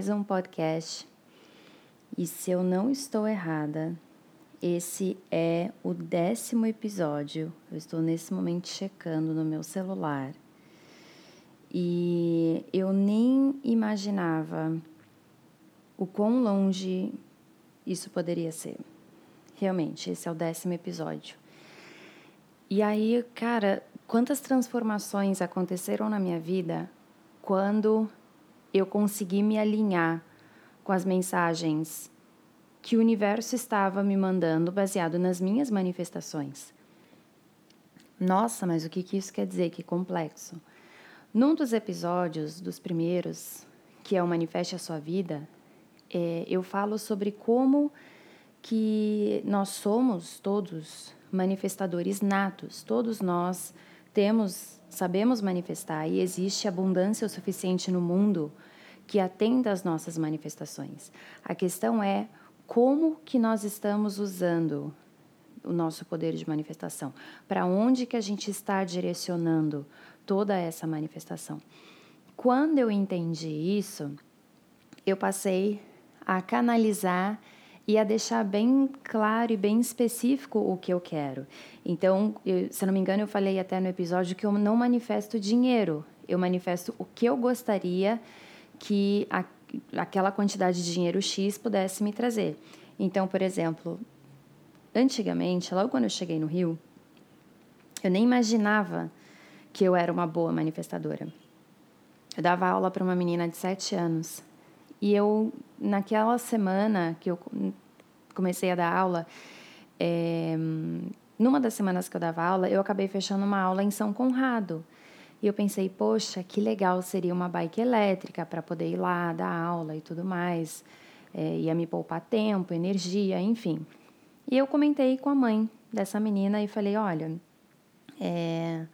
mais um podcast. E se eu não estou errada, esse é o décimo episódio. Eu estou nesse momento checando no meu celular. E eu nem imaginava o quão longe isso poderia ser. Realmente, esse é o décimo episódio. E aí, cara, quantas transformações aconteceram na minha vida quando eu consegui me alinhar com as mensagens que o universo estava me mandando baseado nas minhas manifestações. Nossa, mas o que, que isso quer dizer? Que complexo. Num dos episódios, dos primeiros, que é o Manifeste a Sua Vida, é, eu falo sobre como que nós somos todos manifestadores natos, todos nós temos, sabemos manifestar e existe abundância o suficiente no mundo que atenda às nossas manifestações. A questão é como que nós estamos usando o nosso poder de manifestação, para onde que a gente está direcionando toda essa manifestação. Quando eu entendi isso, eu passei a canalizar e a deixar bem claro e bem específico o que eu quero. Então, eu, se não me engano, eu falei até no episódio que eu não manifesto dinheiro, eu manifesto o que eu gostaria que a, aquela quantidade de dinheiro X pudesse me trazer. Então, por exemplo, antigamente, logo quando eu cheguei no Rio, eu nem imaginava que eu era uma boa manifestadora. Eu dava aula para uma menina de 7 anos e eu, naquela semana que eu comecei a dar aula, é, numa das semanas que eu dava aula, eu acabei fechando uma aula em São Conrado. E eu pensei, poxa, que legal seria uma bike elétrica para poder ir lá dar aula e tudo mais. É, ia me poupar tempo, energia, enfim. E eu comentei com a mãe dessa menina e falei: olha, é,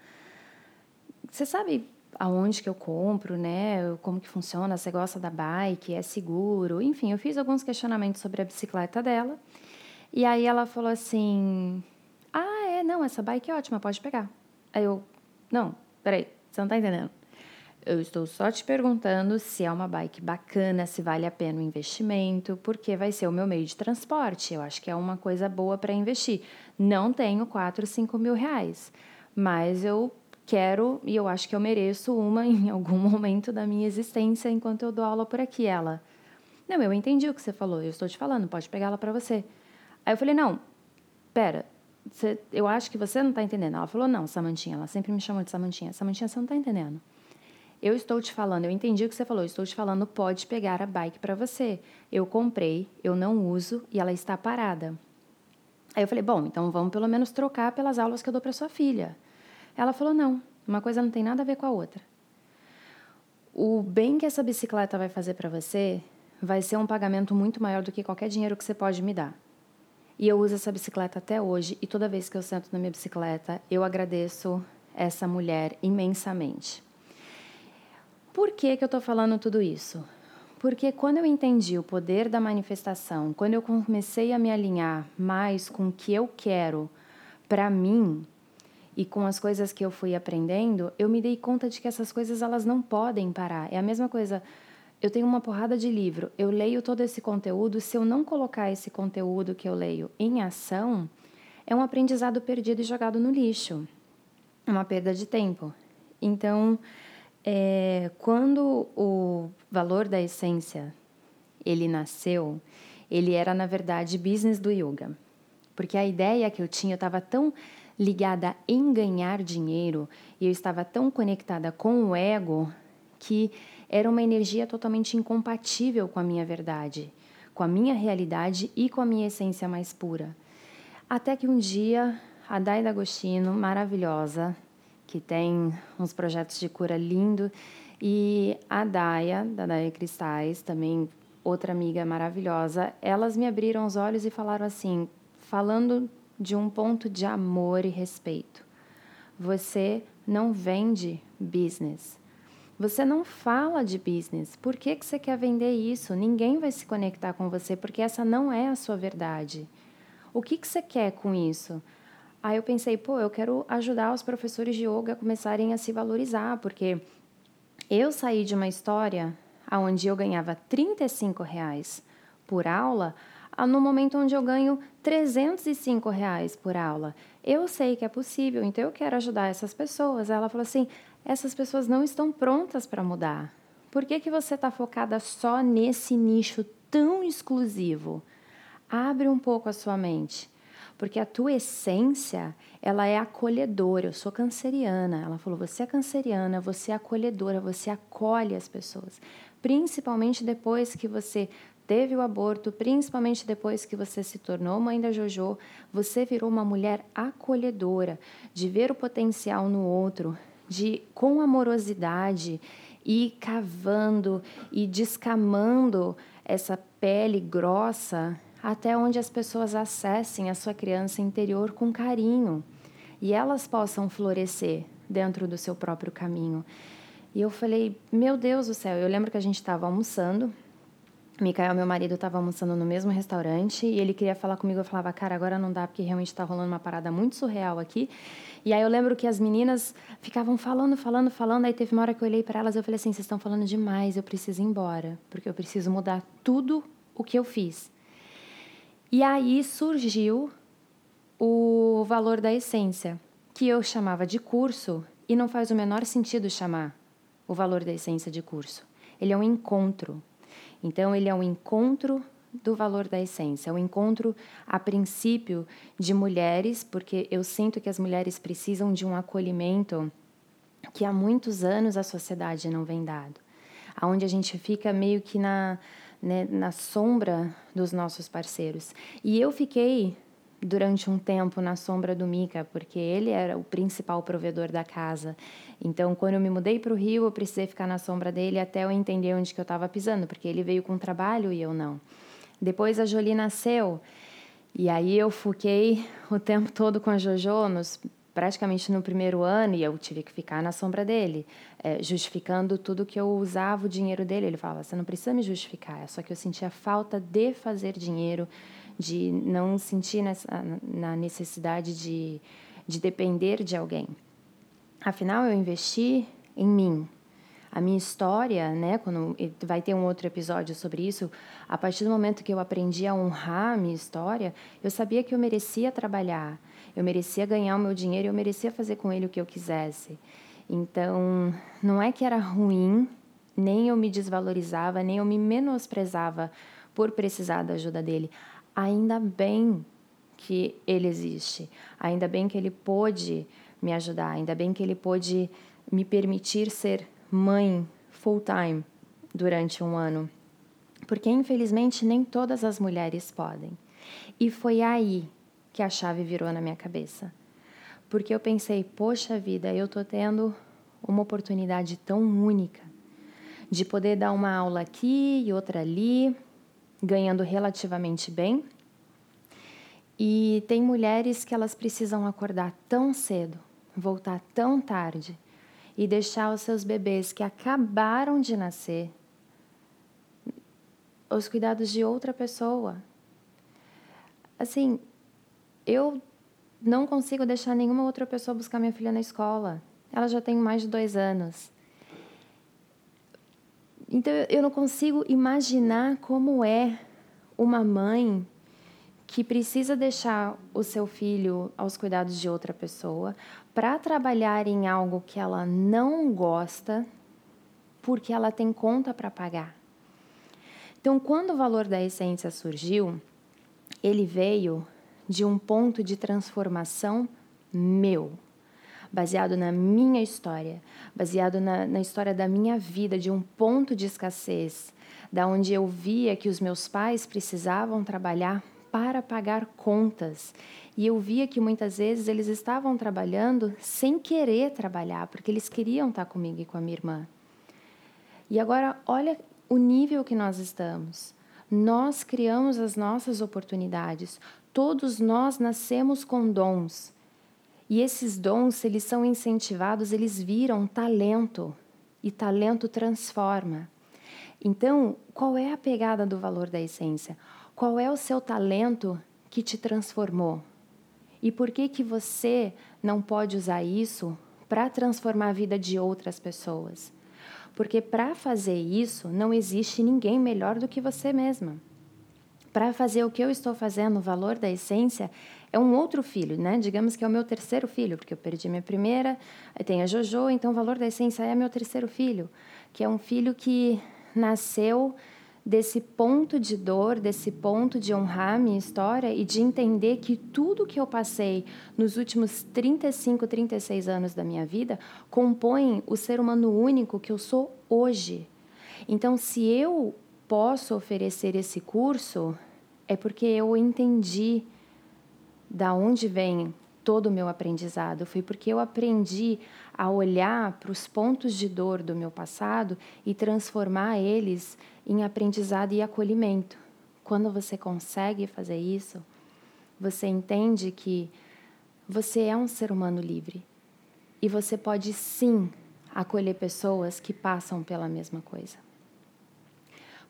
você sabe aonde que eu compro, né? Como que funciona? Você gosta da bike? É seguro? Enfim, eu fiz alguns questionamentos sobre a bicicleta dela. E aí ela falou assim: Ah, é, não, essa bike é ótima, pode pegar. Aí eu, não, peraí, você não tá entendendo. Eu estou só te perguntando se é uma bike bacana, se vale a pena o investimento, porque vai ser o meu meio de transporte. Eu acho que é uma coisa boa para investir. Não tenho 4, 5 mil reais, mas eu quero e eu acho que eu mereço uma em algum momento da minha existência enquanto eu dou aula por aqui. Ela, não, eu entendi o que você falou, eu estou te falando, pode pegar ela para você. Aí eu falei, não, pera, você, eu acho que você não está entendendo. Ela falou, não, Samantinha, ela sempre me chamou de Samantinha. Samantinha, você não está entendendo. Eu estou te falando, eu entendi o que você falou, estou te falando, pode pegar a bike para você. Eu comprei, eu não uso e ela está parada. Aí eu falei, bom, então vamos pelo menos trocar pelas aulas que eu dou para sua filha. Ela falou: não, uma coisa não tem nada a ver com a outra. O bem que essa bicicleta vai fazer para você vai ser um pagamento muito maior do que qualquer dinheiro que você pode me dar. E eu uso essa bicicleta até hoje e toda vez que eu sento na minha bicicleta, eu agradeço essa mulher imensamente. Por que, que eu estou falando tudo isso? Porque quando eu entendi o poder da manifestação, quando eu comecei a me alinhar mais com o que eu quero para mim, e com as coisas que eu fui aprendendo, eu me dei conta de que essas coisas elas não podem parar. É a mesma coisa. Eu tenho uma porrada de livro, eu leio todo esse conteúdo, se eu não colocar esse conteúdo que eu leio em ação, é um aprendizado perdido e jogado no lixo. É uma perda de tempo. Então, é, quando o valor da essência ele nasceu, ele era na verdade business do yoga. Porque a ideia que eu tinha, estava tão ligada em ganhar dinheiro e eu estava tão conectada com o ego que era uma energia totalmente incompatível com a minha verdade, com a minha realidade e com a minha essência mais pura. Até que um dia a Dai D'Agostino, maravilhosa, que tem uns projetos de cura lindo, e a Daia, da Daia Cristais, também outra amiga maravilhosa, elas me abriram os olhos e falaram assim, falando de um ponto de amor e respeito. Você não vende business. Você não fala de business. Por que, que você quer vender isso? Ninguém vai se conectar com você porque essa não é a sua verdade. O que, que você quer com isso? Aí eu pensei, pô, eu quero ajudar os professores de yoga a começarem a se valorizar, porque eu saí de uma história onde eu ganhava 35 reais por aula, no momento onde eu ganho 305 reais por aula. Eu sei que é possível, então eu quero ajudar essas pessoas. Ela falou assim: essas pessoas não estão prontas para mudar. Por que, que você está focada só nesse nicho tão exclusivo? Abre um pouco a sua mente porque a tua essência, ela é acolhedora. Eu sou canceriana. Ela falou: "Você é canceriana, você é acolhedora, você acolhe as pessoas, principalmente depois que você teve o aborto, principalmente depois que você se tornou mãe da Jojo, você virou uma mulher acolhedora, de ver o potencial no outro, de com amorosidade ir cavando e descamando essa pele grossa até onde as pessoas acessem a sua criança interior com carinho e elas possam florescer dentro do seu próprio caminho. E eu falei, meu Deus do céu, eu lembro que a gente estava almoçando, Micael, meu marido, estava almoçando no mesmo restaurante e ele queria falar comigo. Eu falava, cara, agora não dá porque realmente está rolando uma parada muito surreal aqui. E aí eu lembro que as meninas ficavam falando, falando, falando. Aí teve uma hora que eu olhei para elas e eu falei assim: vocês estão falando demais, eu preciso ir embora, porque eu preciso mudar tudo o que eu fiz. E aí surgiu o valor da essência, que eu chamava de curso e não faz o menor sentido chamar o valor da essência de curso. Ele é um encontro. Então, ele é um encontro do valor da essência, um encontro a princípio de mulheres, porque eu sinto que as mulheres precisam de um acolhimento que há muitos anos a sociedade não vem dado, aonde a gente fica meio que na né, na sombra dos nossos parceiros. E eu fiquei durante um tempo na sombra do Mica, porque ele era o principal provedor da casa. Então, quando eu me mudei para o Rio, eu precisei ficar na sombra dele até eu entender onde que eu estava pisando, porque ele veio com trabalho e eu não. Depois a Jolie nasceu, e aí eu fiquei o tempo todo com a Jojo nos praticamente no primeiro ano e eu tive que ficar na sombra dele, é, justificando tudo que eu usava o dinheiro dele. Ele falava: você não precisa me justificar, só que eu sentia falta de fazer dinheiro, de não sentir nessa, na necessidade de, de depender de alguém. Afinal, eu investi em mim, a minha história, né, quando vai ter um outro episódio sobre isso, a partir do momento que eu aprendi a honrar a minha história, eu sabia que eu merecia trabalhar, eu merecia ganhar o meu dinheiro, eu merecia fazer com ele o que eu quisesse. Então, não é que era ruim, nem eu me desvalorizava, nem eu me menosprezava por precisar da ajuda dele. Ainda bem que ele existe, ainda bem que ele pôde me ajudar, ainda bem que ele pôde me permitir ser mãe full time durante um ano. Porque infelizmente nem todas as mulheres podem. E foi aí que a chave virou na minha cabeça. Porque eu pensei, poxa vida, eu tô tendo uma oportunidade tão única de poder dar uma aula aqui e outra ali, ganhando relativamente bem. E tem mulheres que elas precisam acordar tão cedo, voltar tão tarde e deixar os seus bebês que acabaram de nascer os cuidados de outra pessoa. Assim, eu não consigo deixar nenhuma outra pessoa buscar minha filha na escola. Ela já tem mais de dois anos. Então eu não consigo imaginar como é uma mãe que precisa deixar o seu filho aos cuidados de outra pessoa para trabalhar em algo que ela não gosta, porque ela tem conta para pagar. Então, quando o valor da essência surgiu, ele veio de um ponto de transformação meu, baseado na minha história, baseado na, na história da minha vida, de um ponto de escassez, da onde eu via que os meus pais precisavam trabalhar para pagar contas. E eu via que muitas vezes eles estavam trabalhando sem querer trabalhar, porque eles queriam estar comigo e com a minha irmã. E agora, olha o nível que nós estamos. Nós criamos as nossas oportunidades, Todos nós nascemos com dons. E esses dons, eles são incentivados, eles viram talento. E talento transforma. Então, qual é a pegada do valor da essência? Qual é o seu talento que te transformou? E por que que você não pode usar isso para transformar a vida de outras pessoas? Porque para fazer isso, não existe ninguém melhor do que você mesma. Para fazer o que eu estou fazendo, o valor da essência, é um outro filho, né? Digamos que é o meu terceiro filho, porque eu perdi minha primeira, tem a Jojo, então o valor da essência é meu terceiro filho, que é um filho que nasceu desse ponto de dor, desse ponto de honrar a minha história e de entender que tudo que eu passei nos últimos 35, 36 anos da minha vida compõe o ser humano único que eu sou hoje. Então, se eu posso oferecer esse curso, é porque eu entendi da onde vem todo o meu aprendizado, foi porque eu aprendi a olhar para os pontos de dor do meu passado e transformar eles em aprendizado e acolhimento. Quando você consegue fazer isso, você entende que você é um ser humano livre e você pode sim acolher pessoas que passam pela mesma coisa.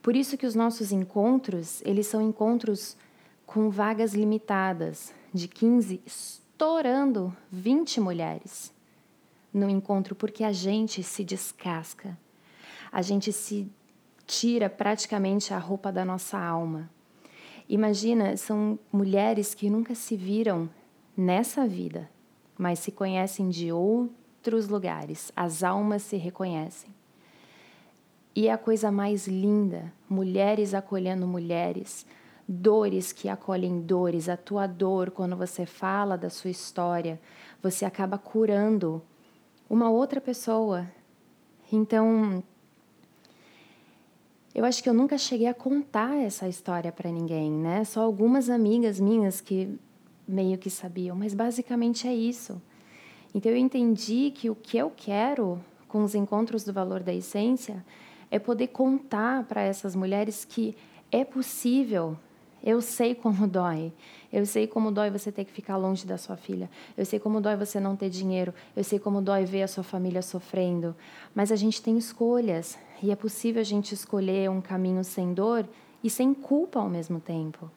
Por isso que os nossos encontros, eles são encontros com vagas limitadas, de 15 estourando 20 mulheres no encontro, porque a gente se descasca, a gente se tira praticamente a roupa da nossa alma. Imagina, são mulheres que nunca se viram nessa vida, mas se conhecem de outros lugares, as almas se reconhecem. E é a coisa mais linda, mulheres acolhendo mulheres, dores que acolhem dores, a tua dor, quando você fala da sua história, você acaba curando uma outra pessoa. Então, eu acho que eu nunca cheguei a contar essa história para ninguém, né? Só algumas amigas minhas que meio que sabiam, mas basicamente é isso. Então eu entendi que o que eu quero com os encontros do valor da essência é poder contar para essas mulheres que é possível eu sei como dói. Eu sei como dói você ter que ficar longe da sua filha. Eu sei como dói você não ter dinheiro. Eu sei como dói ver a sua família sofrendo. Mas a gente tem escolhas e é possível a gente escolher um caminho sem dor e sem culpa ao mesmo tempo.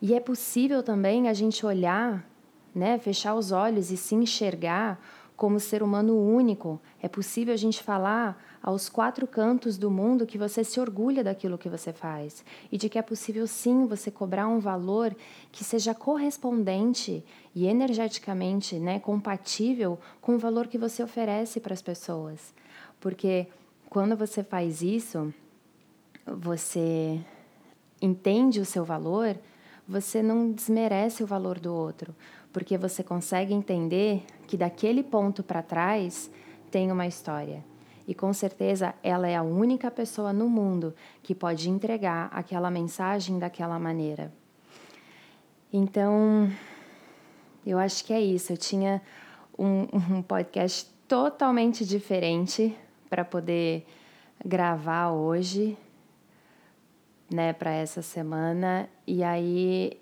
E é possível também a gente olhar, né, fechar os olhos e se enxergar como ser humano único. É possível a gente falar aos quatro cantos do mundo que você se orgulha daquilo que você faz e de que é possível sim você cobrar um valor que seja correspondente e energeticamente, né, compatível com o valor que você oferece para as pessoas. Porque quando você faz isso, você entende o seu valor, você não desmerece o valor do outro, porque você consegue entender que daquele ponto para trás tem uma história. E com certeza ela é a única pessoa no mundo que pode entregar aquela mensagem daquela maneira. Então, eu acho que é isso. Eu tinha um, um podcast totalmente diferente para poder gravar hoje, né, para essa semana. E aí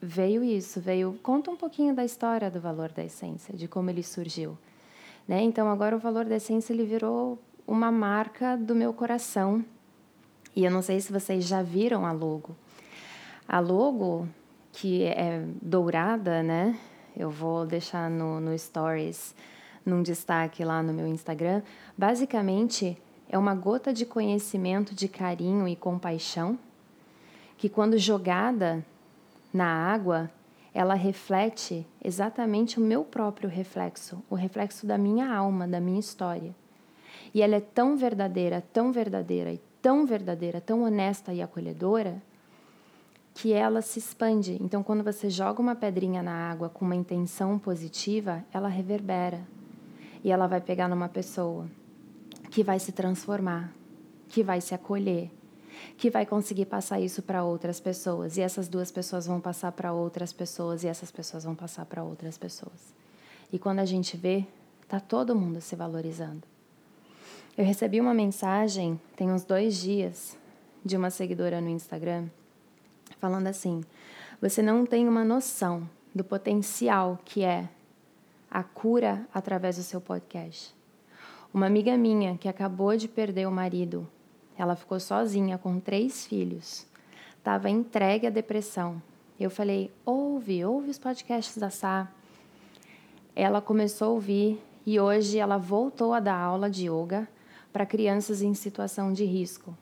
veio isso, veio conta um pouquinho da história do valor da essência, de como ele surgiu, né? Então agora o valor da essência ele virou uma marca do meu coração. E eu não sei se vocês já viram a logo. A logo que é dourada, né? Eu vou deixar no, no stories, num destaque lá no meu Instagram. Basicamente é uma gota de conhecimento, de carinho e compaixão que quando jogada na água, ela reflete exatamente o meu próprio reflexo, o reflexo da minha alma, da minha história. E ela é tão verdadeira, tão verdadeira e tão verdadeira, tão honesta e acolhedora, que ela se expande. Então, quando você joga uma pedrinha na água com uma intenção positiva, ela reverbera. E ela vai pegar numa pessoa que vai se transformar, que vai se acolher, que vai conseguir passar isso para outras pessoas e essas duas pessoas vão passar para outras pessoas e essas pessoas vão passar para outras pessoas. E quando a gente vê, tá todo mundo se valorizando. Eu recebi uma mensagem tem uns dois dias de uma seguidora no Instagram falando assim: você não tem uma noção do potencial que é a cura através do seu podcast. Uma amiga minha que acabou de perder o marido ela ficou sozinha com três filhos. Estava entregue à depressão. Eu falei: ouve, ouve os podcasts da Sá. Ela começou a ouvir e hoje ela voltou a dar aula de yoga, para crianças em situação de risco.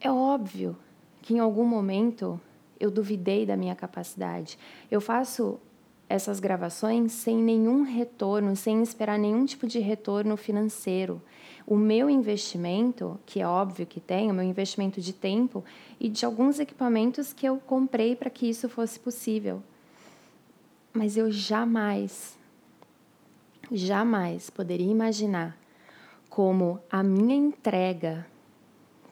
É óbvio que em algum momento eu duvidei da minha capacidade. Eu faço essas gravações sem nenhum retorno, sem esperar nenhum tipo de retorno financeiro. O meu investimento, que é óbvio que tem, o meu investimento de tempo e de alguns equipamentos que eu comprei para que isso fosse possível. Mas eu jamais, jamais poderia imaginar como a minha entrega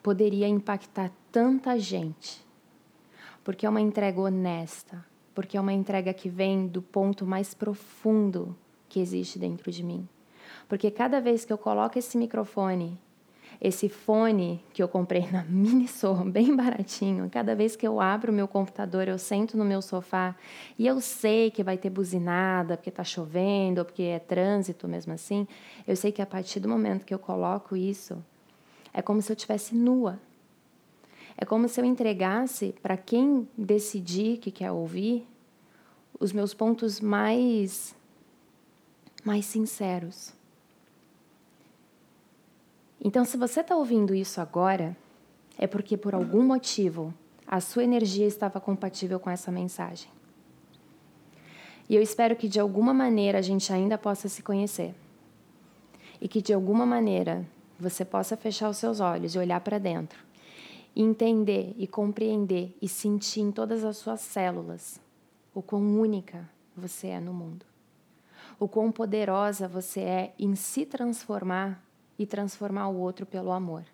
poderia impactar tanta gente. Porque é uma entrega honesta, porque é uma entrega que vem do ponto mais profundo que existe dentro de mim. Porque cada vez que eu coloco esse microfone, esse fone que eu comprei na Miniso, bem baratinho, cada vez que eu abro o meu computador, eu sento no meu sofá e eu sei que vai ter buzinada, porque está chovendo, ou porque é trânsito mesmo assim, eu sei que a partir do momento que eu coloco isso, é como se eu estivesse nua. É como se eu entregasse para quem decidir que quer ouvir os meus pontos mais mais sinceros. Então, se você está ouvindo isso agora, é porque por algum motivo a sua energia estava compatível com essa mensagem. E eu espero que de alguma maneira a gente ainda possa se conhecer. E que de alguma maneira você possa fechar os seus olhos e olhar para dentro e entender e compreender e sentir em todas as suas células o quão única você é no mundo, o quão poderosa você é em se transformar e transformar o outro pelo amor.